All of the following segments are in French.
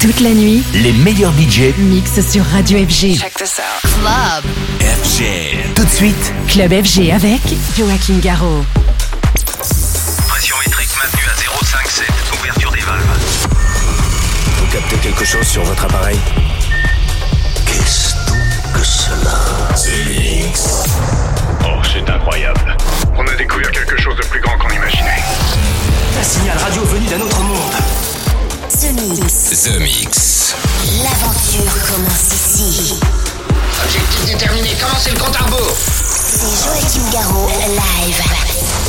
Toute la nuit, les meilleurs budgets mixent sur Radio FG. Check this out. Club. FG. Tout de suite, Club FG avec Joachim Garraud. Pression métrique maintenue à 0,57. Ouverture des valves. Vous captez quelque chose sur votre appareil? Qu'est-ce donc que cela? Oh, c'est incroyable. On a découvert quelque chose de plus grand qu'on imaginait. Un signal radio venu d'un autre monde. The Mix. The Mix. L'aventure commence ici. Objectif déterminé, commencez le compte à rebours C'est Joachim Garraud, live.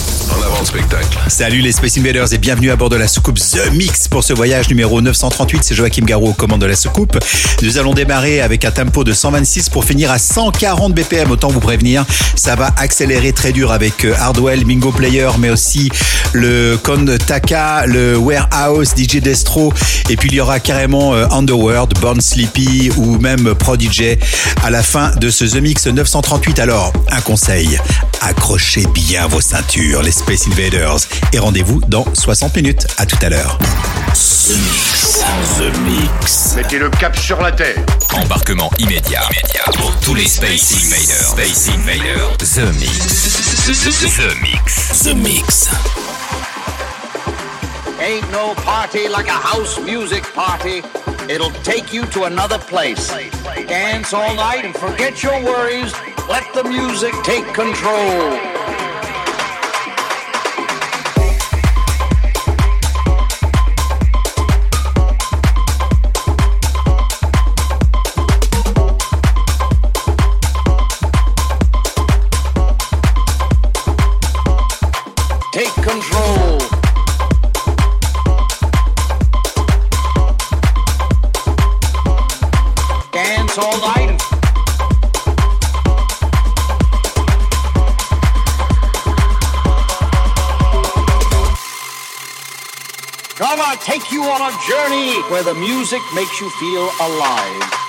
Salut les Space Invaders et bienvenue à bord de la soucoupe The Mix pour ce voyage numéro 938. C'est Joachim Garraud aux commandes de la soucoupe. Nous allons démarrer avec un tempo de 126 pour finir à 140 BPM. Autant vous prévenir, ça va accélérer très dur avec euh, Hardwell, Mingo Player, mais aussi le Con Taka, le Warehouse, DJ Destro. Et puis il y aura carrément euh, Underworld, Born Sleepy ou même Prodigy à la fin de ce The Mix 938. Alors, un conseil, accrochez bien vos ceintures, Space Invaders. Et rendez-vous dans 60 minutes. À tout à l'heure. The Mix. The Mix. Mettez le cap sur la terre. Embarquement immédiat. Immédiat pour tous les Space Invaders. Space Invaders. The Mix. The Mix. The Mix. Ain't no party like a house music party. It'll take you to another place. Dance all night and forget your worries. Let the music take control. Control. Dance all night. Take you on a journey where the music makes you feel. Alive.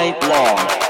Night long.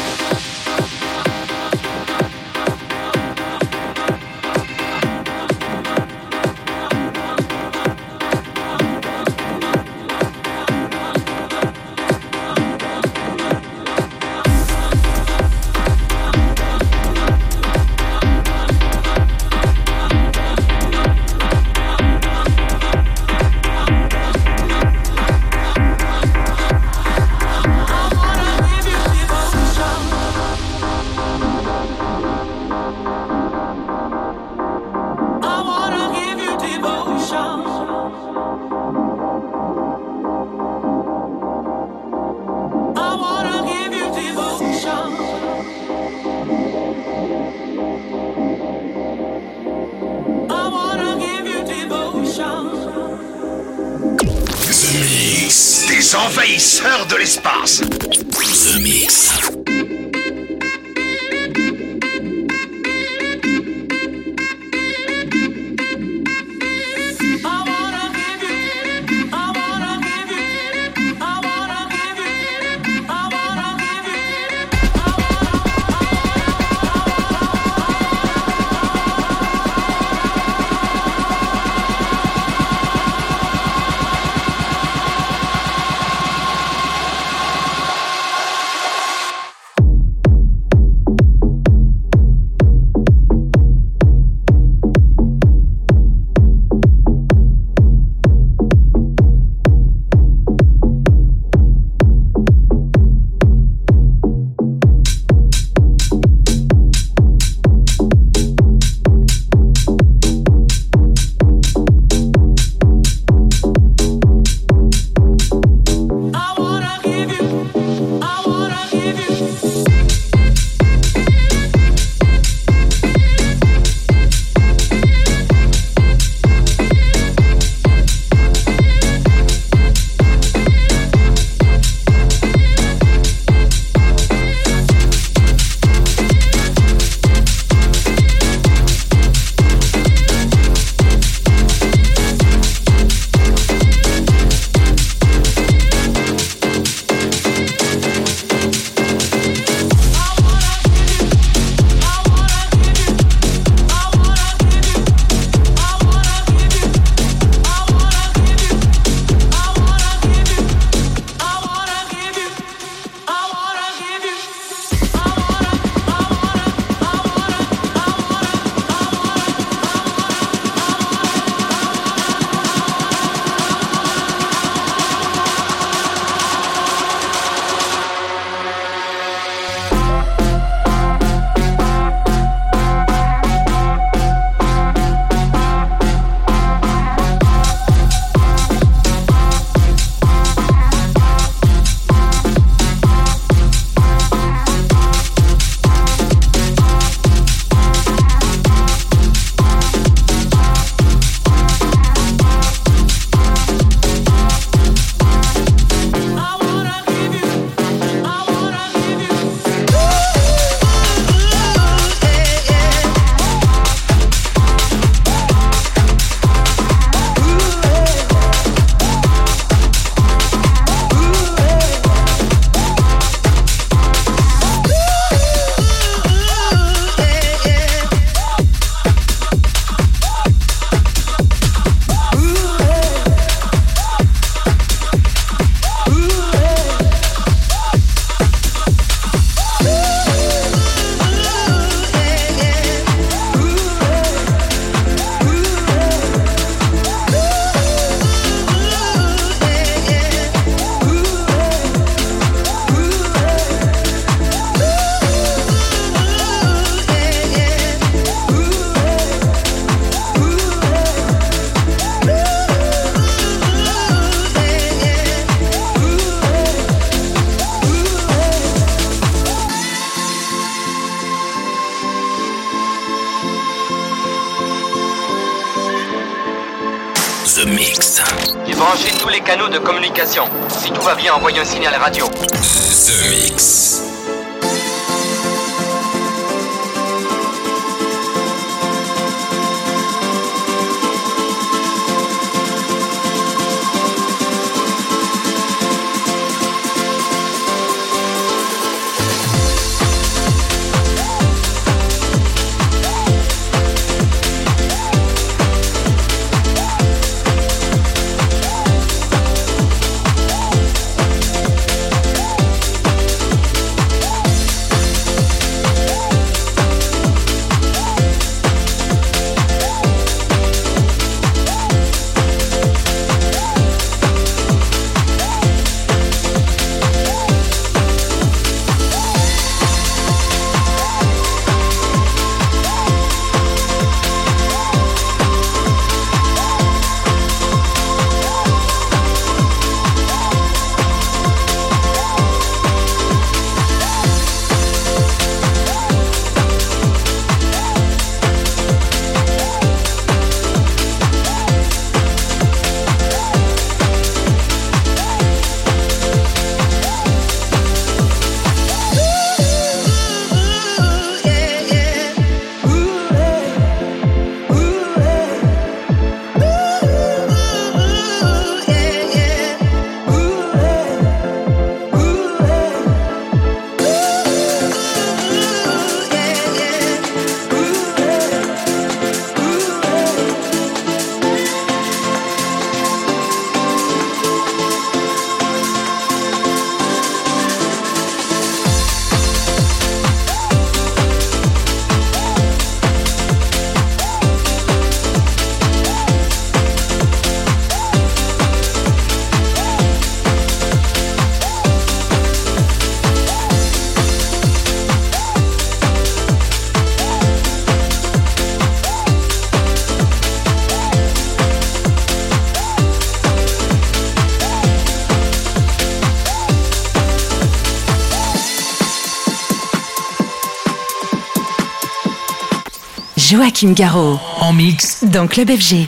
Envahisseurs de l'espace. Si tout va bien, envoyez un signal radio. The Mix. Joachim Garraud. En mix. Dans Club FG.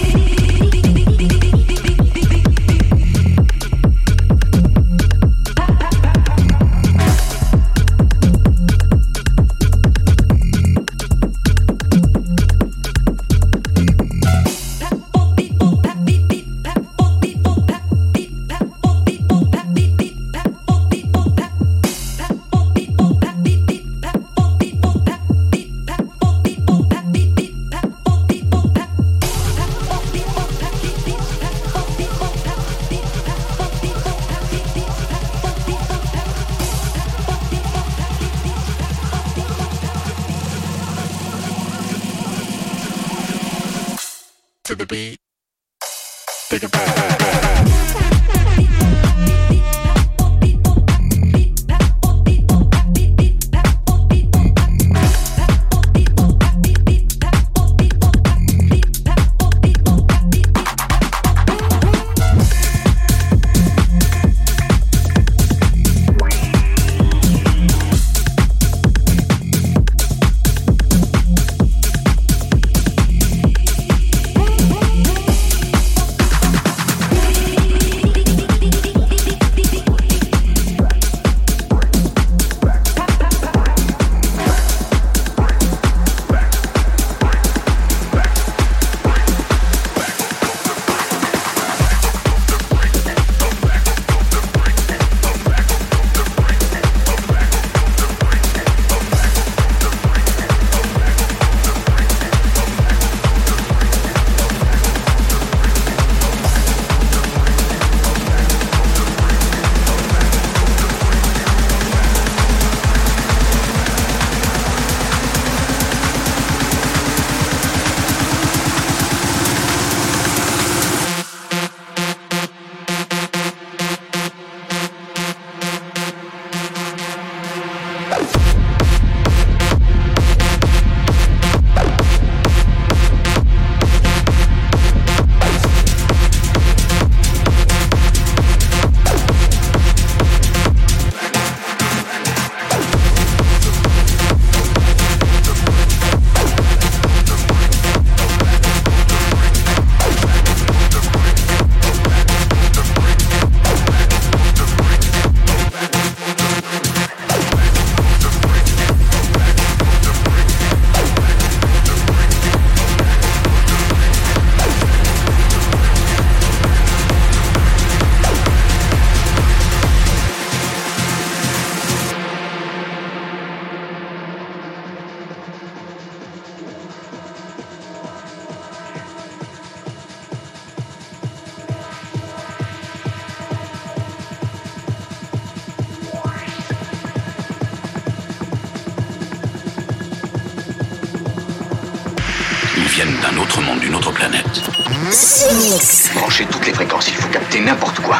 Toutes les fréquences, il faut capter n'importe quoi.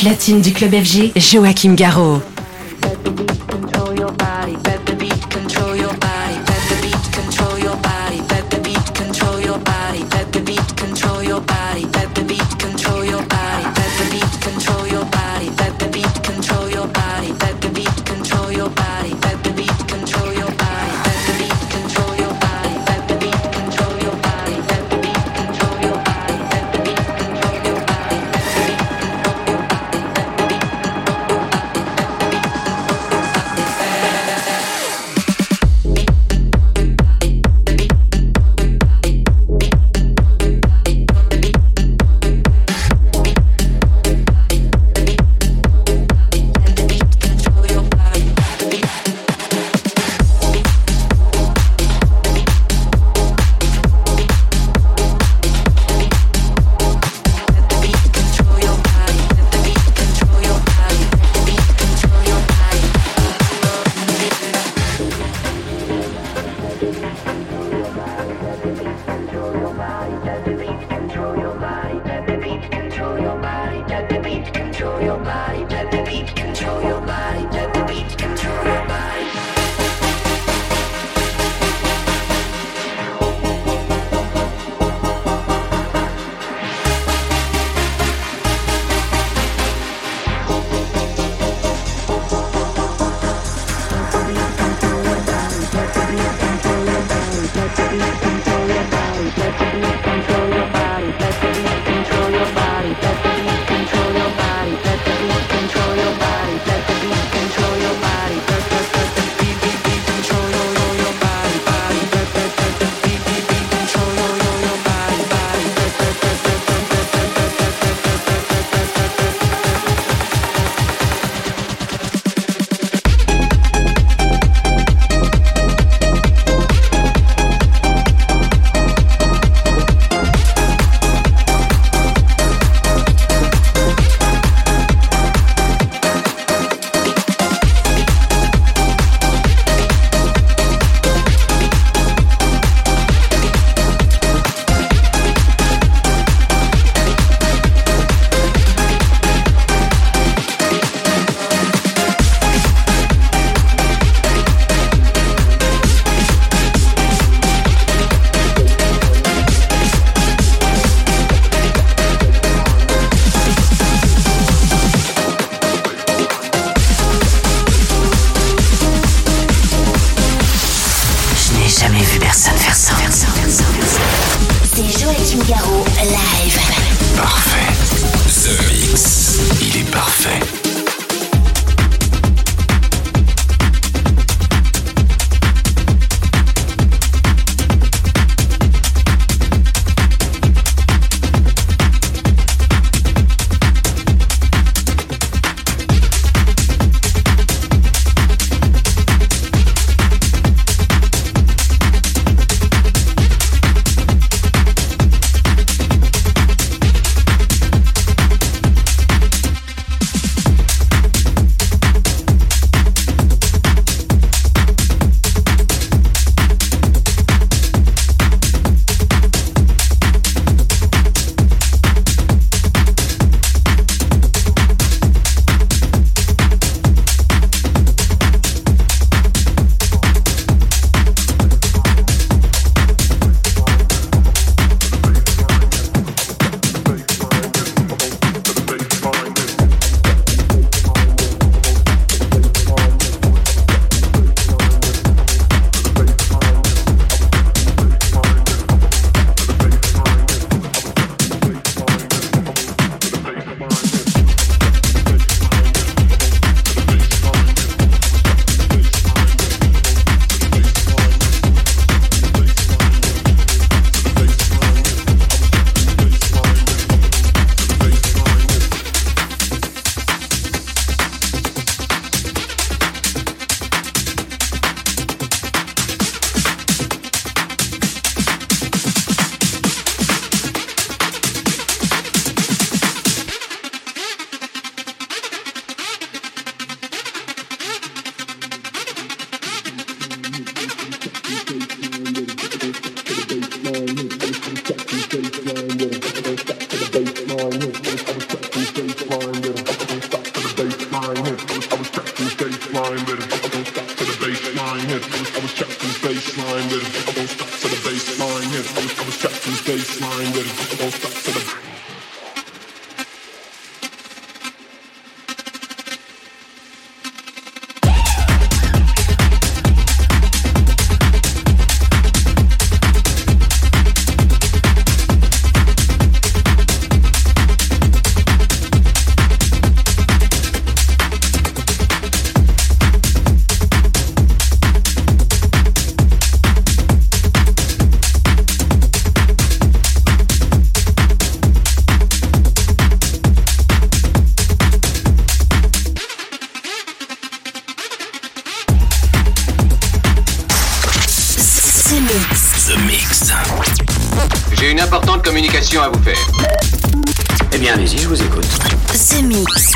platine du club FG, Joachim Garraud.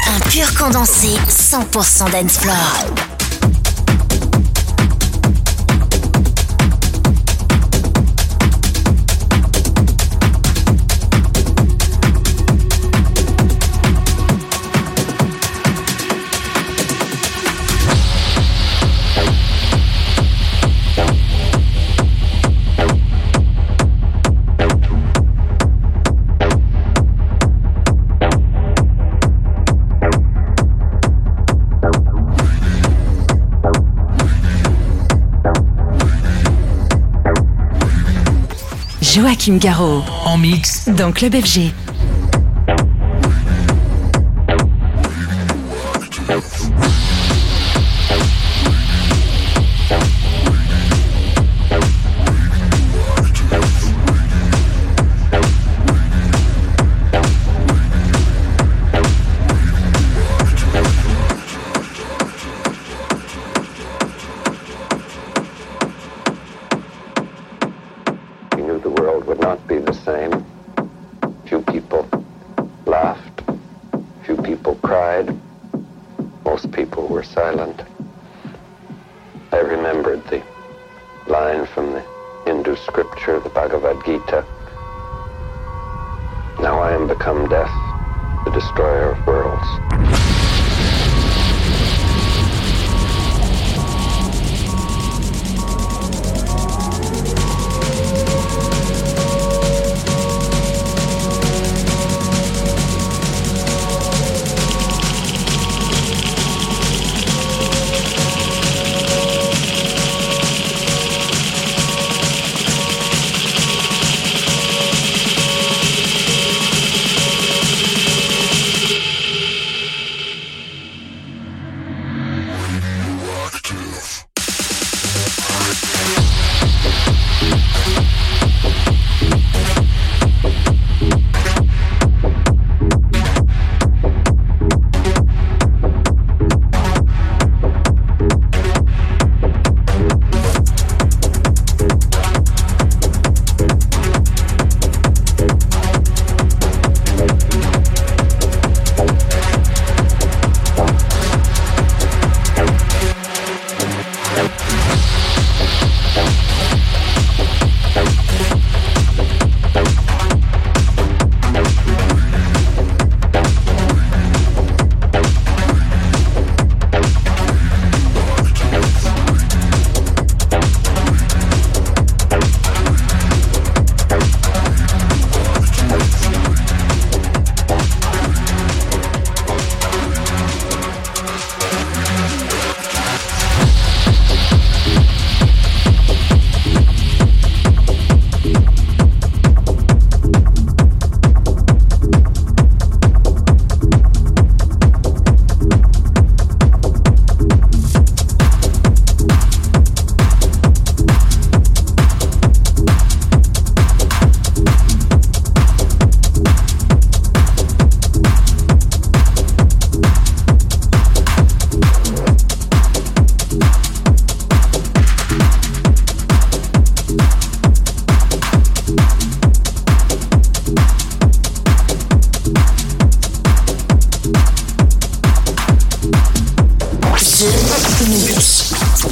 un pur condensé 100% dancefloor. Joachim Garraud. En mix. Dans Club FG.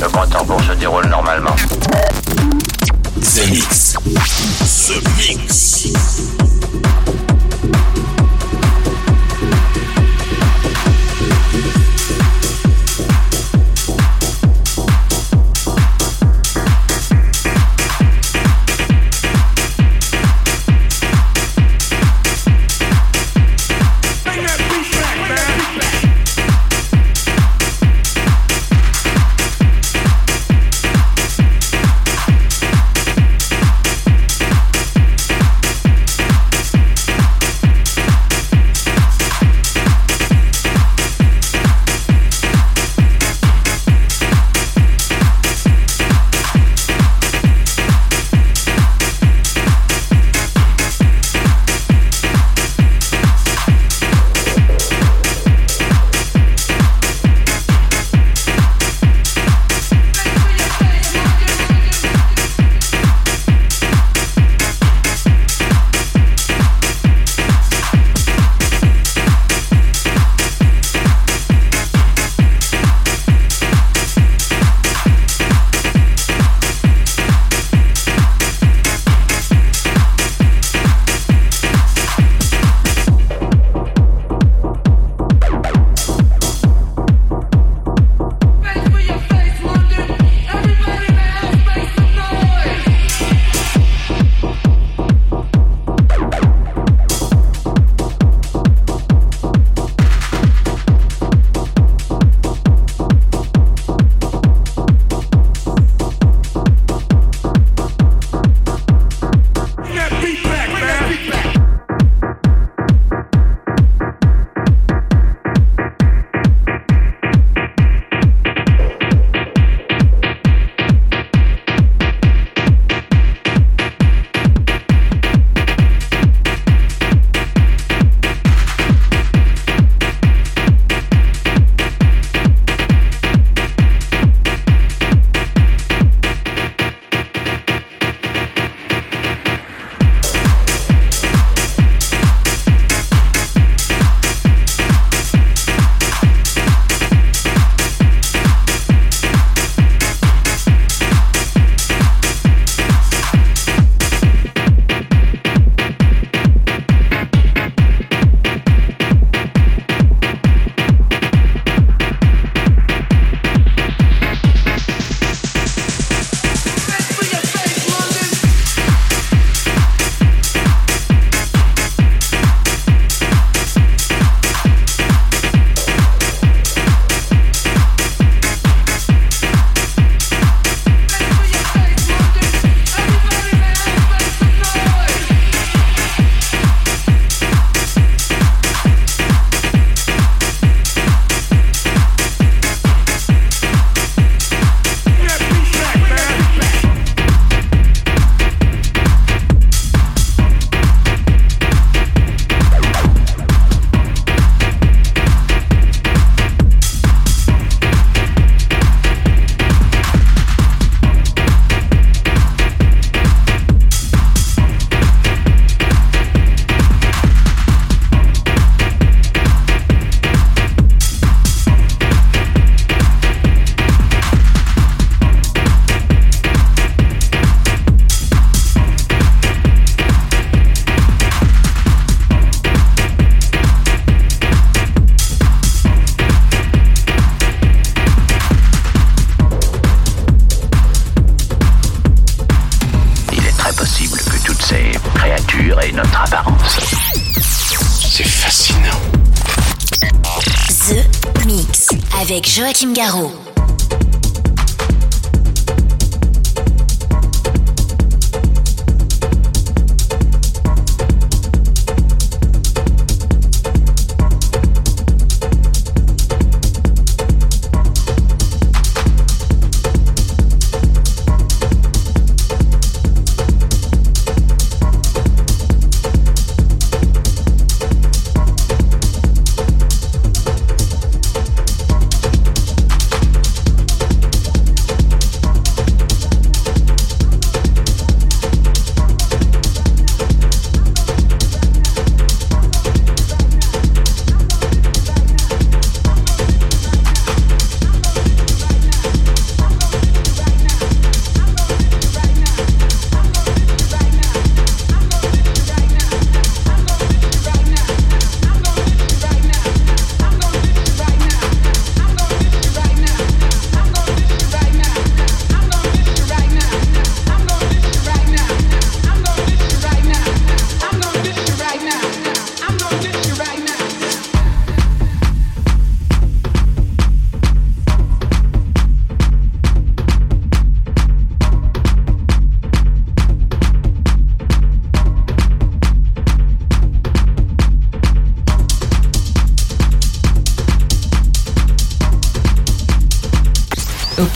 Le compte en se déroule normalement. The Mix. Mix. Joachim Garraud.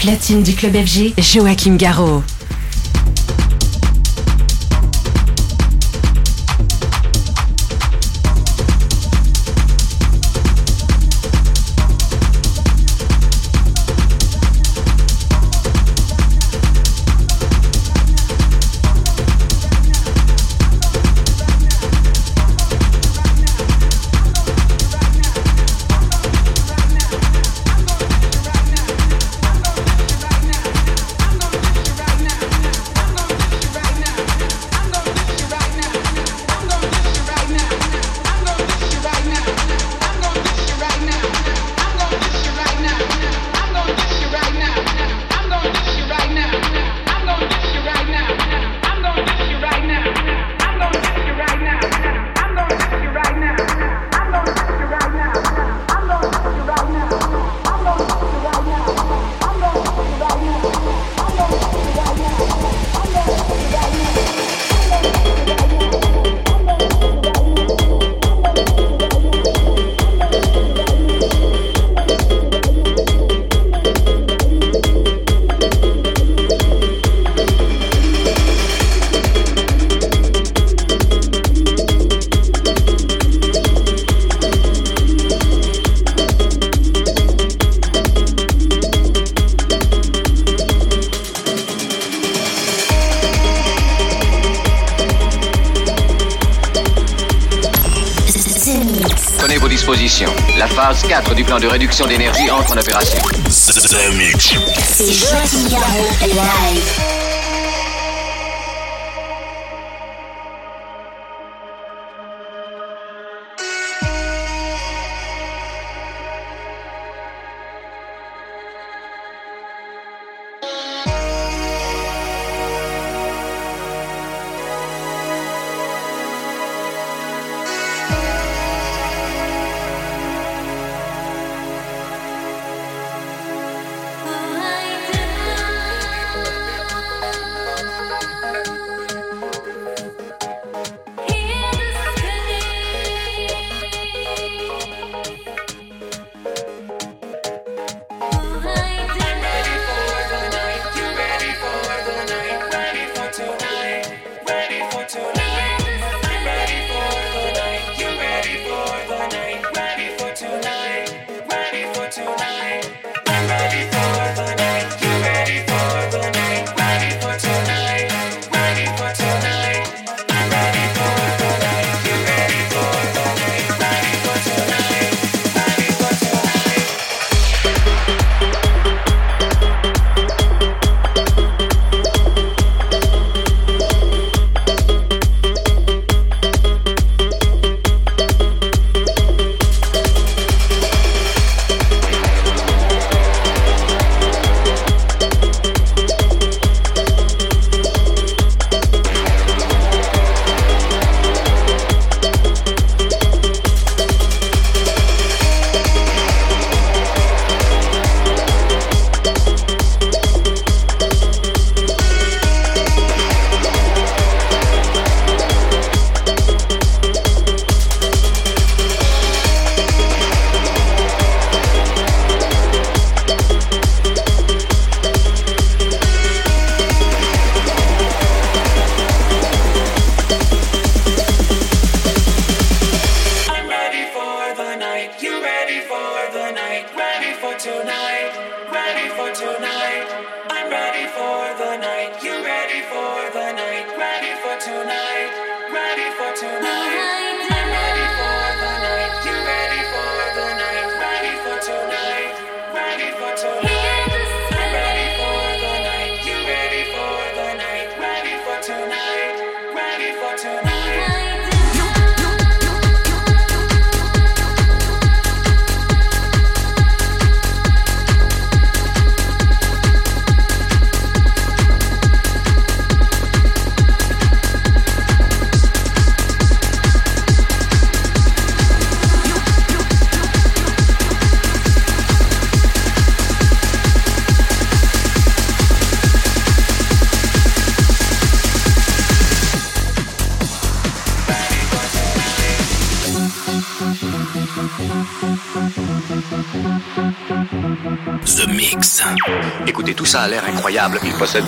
Platine du club FG, Joachim Garraud. Plan de réduction d'énergie entre en opération. C'est live.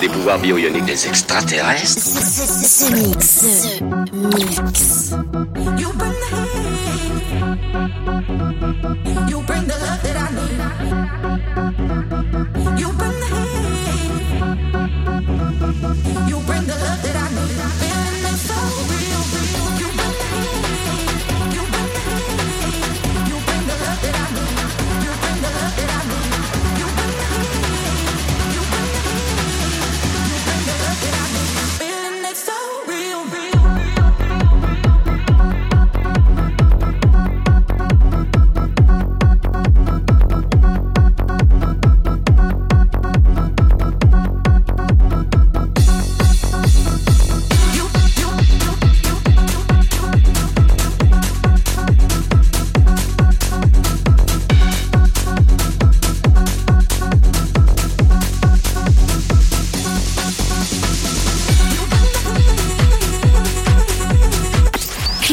des pouvoirs bioyoniques Des extraterrestres Ce mix. Mix.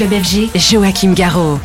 Club FG, Joachim Garraud.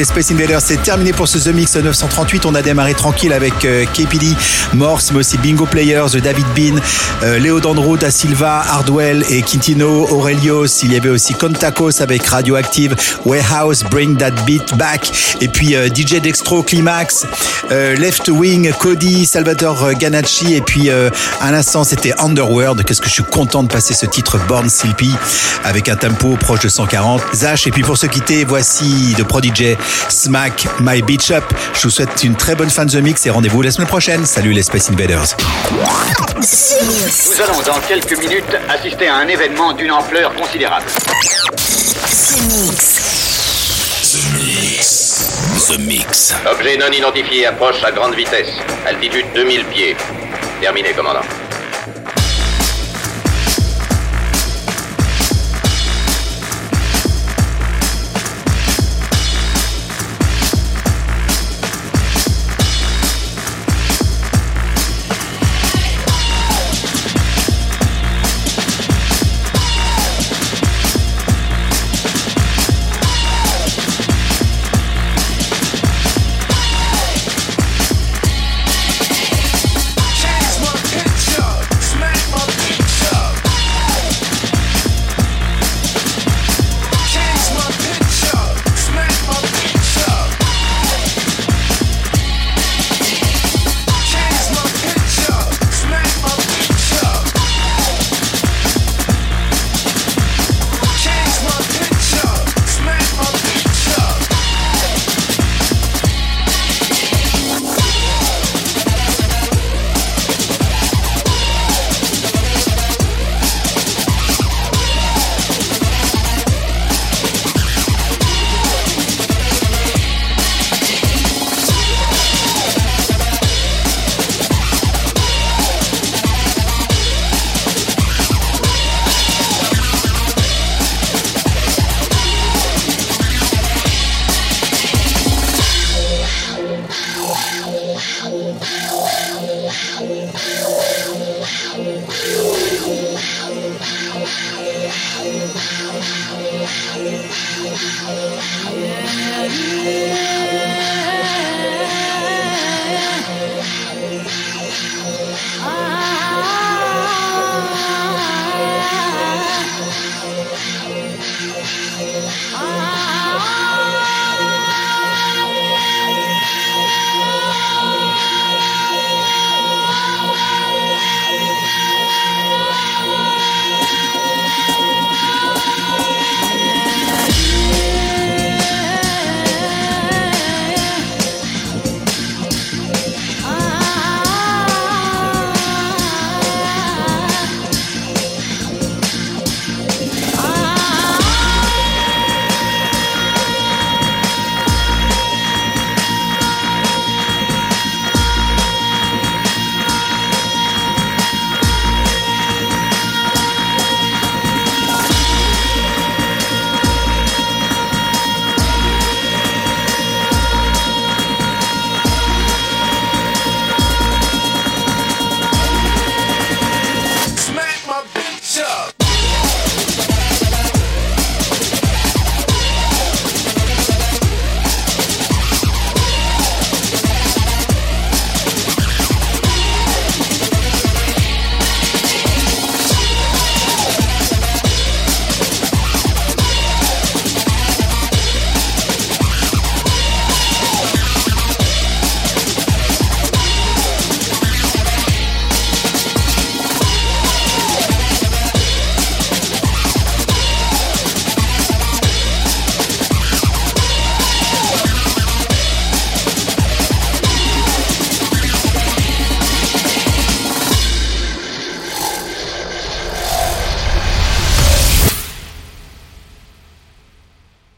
Et voilà, les Space c'est terminé pour ce The Mix 938. On a démarré tranquille avec euh, KPD, Morse, mais aussi Bingo Players, David Bean, euh, Léo Dandro, Da Silva, Hardwell et Quintino, Aurelios. Il y avait aussi Contacos avec Radioactive, Warehouse, Bring That Beat Back. Et puis euh, DJ Dextro, Climax, euh, Left Wing, Cody, Salvatore euh, Ganacci. Et puis euh, à l'instant, c'était Underworld. Qu'est-ce que je suis content de passer ce titre Born Sleepy avec un tempo proche de 140. Zach. Et puis pour se quitter, voici de Prodigy, Smack My Beach Up. Je vous souhaite une très bonne fin de The Mix et rendez-vous la semaine prochaine. Salut les Space Invaders. Nous allons dans quelques minutes assister à un événement d'une ampleur considérable. The Mix. The Mix. The Mix. Objet non identifié approche à grande vitesse. Altitude 2000 pieds. Terminé, commandant.